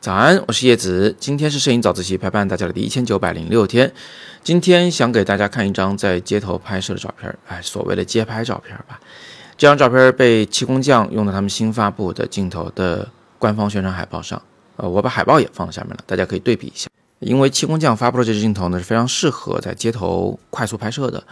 早安，我是叶子。今天是摄影早自习陪伴大家的第一千九百零六天。今天想给大家看一张在街头拍摄的照片，哎，所谓的街拍照片吧。这张照片被气功匠用到他们新发布的镜头的官方宣传海报上。呃，我把海报也放在下面了，大家可以对比一下。因为气功匠发布的这支镜头呢是非常适合在街头快速拍摄的，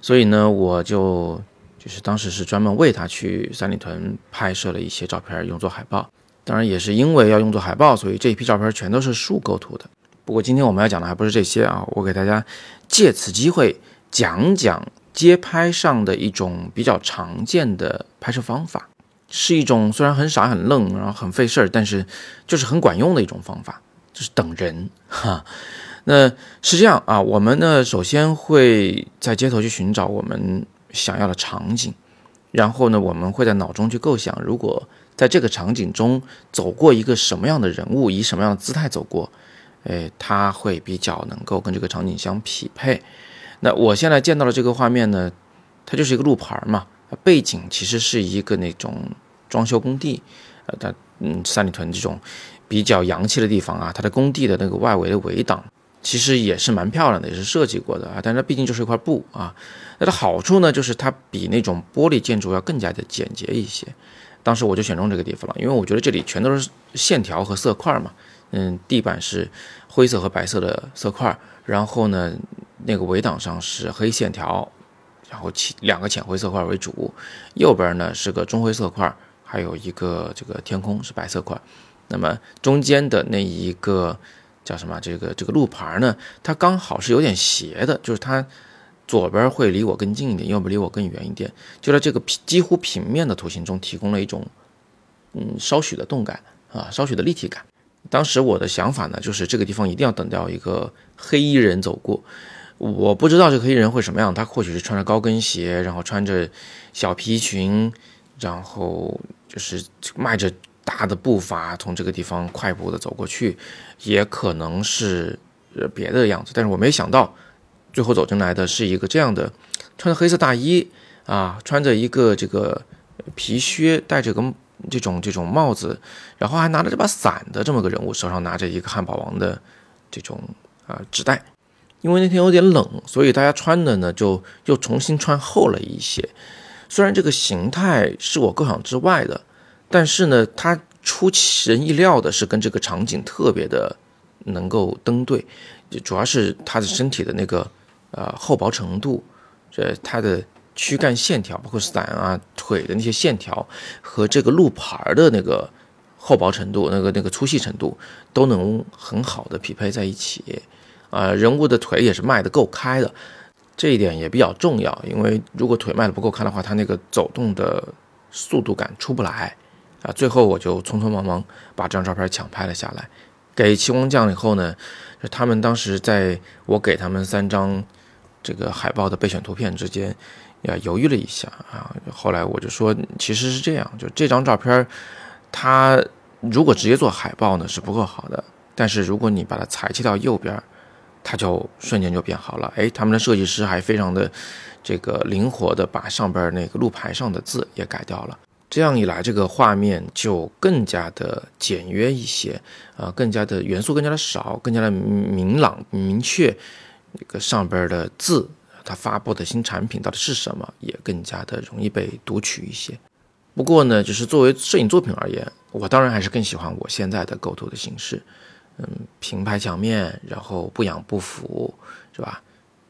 所以呢，我就就是当时是专门为他去三里屯拍摄了一些照片，用作海报。当然也是因为要用作海报，所以这一批照片全都是竖构图的。不过今天我们要讲的还不是这些啊，我给大家借此机会讲讲街拍上的一种比较常见的拍摄方法，是一种虽然很傻很愣，然后很费事儿，但是就是很管用的一种方法，就是等人哈。那是这样啊，我们呢首先会在街头去寻找我们想要的场景，然后呢我们会在脑中去构想，如果在这个场景中走过一个什么样的人物，以什么样的姿态走过，哎，他会比较能够跟这个场景相匹配。那我现在见到的这个画面呢，它就是一个路牌嘛，背景其实是一个那种装修工地，呃，它嗯三里屯这种比较洋气的地方啊，它的工地的那个外围的围挡其实也是蛮漂亮的，也是设计过的啊，但它毕竟就是一块布啊。它的好处呢，就是它比那种玻璃建筑要更加的简洁一些。当时我就选中这个地方了，因为我觉得这里全都是线条和色块嘛。嗯，地板是灰色和白色的色块，然后呢，那个围挡上是黑线条，然后浅两个浅灰色块为主，右边呢是个中灰色块，还有一个这个天空是白色块。那么中间的那一个叫什么？这个这个路牌呢，它刚好是有点斜的，就是它。左边会离我更近一点，右边离我更远一点，就在这个平几乎平面的图形中提供了一种，嗯，稍许的动感啊，稍许的立体感。当时我的想法呢，就是这个地方一定要等到一个黑衣人走过，我不知道这个黑衣人会什么样，他或许是穿着高跟鞋，然后穿着小皮裙，然后就是迈着大的步伐从这个地方快步的走过去，也可能是呃别的样子，但是我没想到。最后走进来的是一个这样的，穿着黑色大衣啊，穿着一个这个皮靴，戴着个这种这种帽子，然后还拿着这把伞的这么个人物，手上拿着一个汉堡王的这种啊纸袋。因为那天有点冷，所以大家穿的呢就又重新穿厚了一些。虽然这个形态是我构想之外的，但是呢，它出人意料的是跟这个场景特别的能够登对，主要是他的身体的那个。呃，厚薄程度，这它的躯干线条，包括伞啊、腿的那些线条和这个路牌的那个厚薄程度、那个那个粗细程度，都能很好的匹配在一起。啊，人物的腿也是迈得够开的，这一点也比较重要，因为如果腿迈得不够开的话，他那个走动的速度感出不来。啊，最后我就匆匆忙忙把这张照片抢拍了下来，给气功匠以后呢，他们当时在我给他们三张。这个海报的备选图片之间，呀犹豫了一下啊，后来我就说，其实是这样，就这张照片，它如果直接做海报呢是不够好的，但是如果你把它裁切到右边，它就瞬间就变好了。哎，他们的设计师还非常的这个灵活的把上边那个路牌上的字也改掉了，这样一来，这个画面就更加的简约一些啊，更加的元素更加的少，更加的明朗明确。那个上边的字，它发布的新产品到底是什么，也更加的容易被读取一些。不过呢，就是作为摄影作品而言，我当然还是更喜欢我现在的构图的形式。嗯，平排墙面，然后不仰不俯，是吧？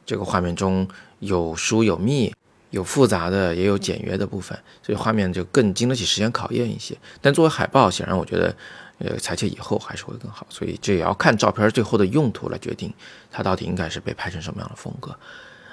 这个画面中有疏有密，有复杂的，也有简约的部分，所以画面就更经得起时间考验一些。但作为海报，显然我觉得。呃，裁切以后还是会更好，所以这也要看照片最后的用途来决定，它到底应该是被拍成什么样的风格，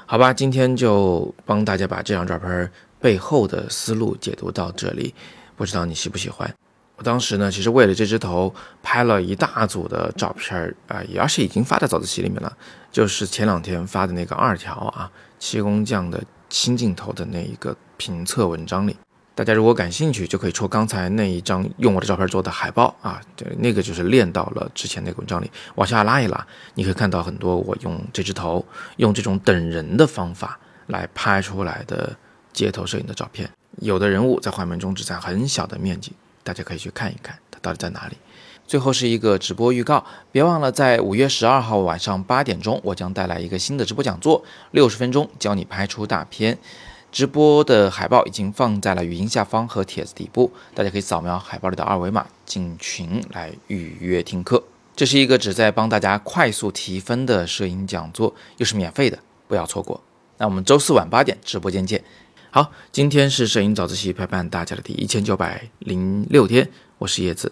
好吧？今天就帮大家把这张照片背后的思路解读到这里，不知道你喜不喜欢？我当时呢，其实为了这只头拍了一大组的照片啊，也是已经发在早自习里面了，就是前两天发的那个二条啊，七工匠的新镜头的那一个评测文章里。大家如果感兴趣，就可以戳刚才那一张用我的照片做的海报啊，对，那个就是练到了之前那个文章里，往下拉一拉，你可以看到很多我用这只头，用这种等人的方法来拍出来的街头摄影的照片。有的人物在画面中只占很小的面积，大家可以去看一看它到底在哪里。最后是一个直播预告，别忘了在五月十二号晚上八点钟，我将带来一个新的直播讲座，六十分钟教你拍出大片。直播的海报已经放在了语音下方和帖子底部，大家可以扫描海报里的二维码进群来预约听课。这是一个旨在帮大家快速提分的摄影讲座，又是免费的，不要错过。那我们周四晚八点直播间见。好，今天是摄影早自习陪伴大家的第一千九百零六天，我是叶子。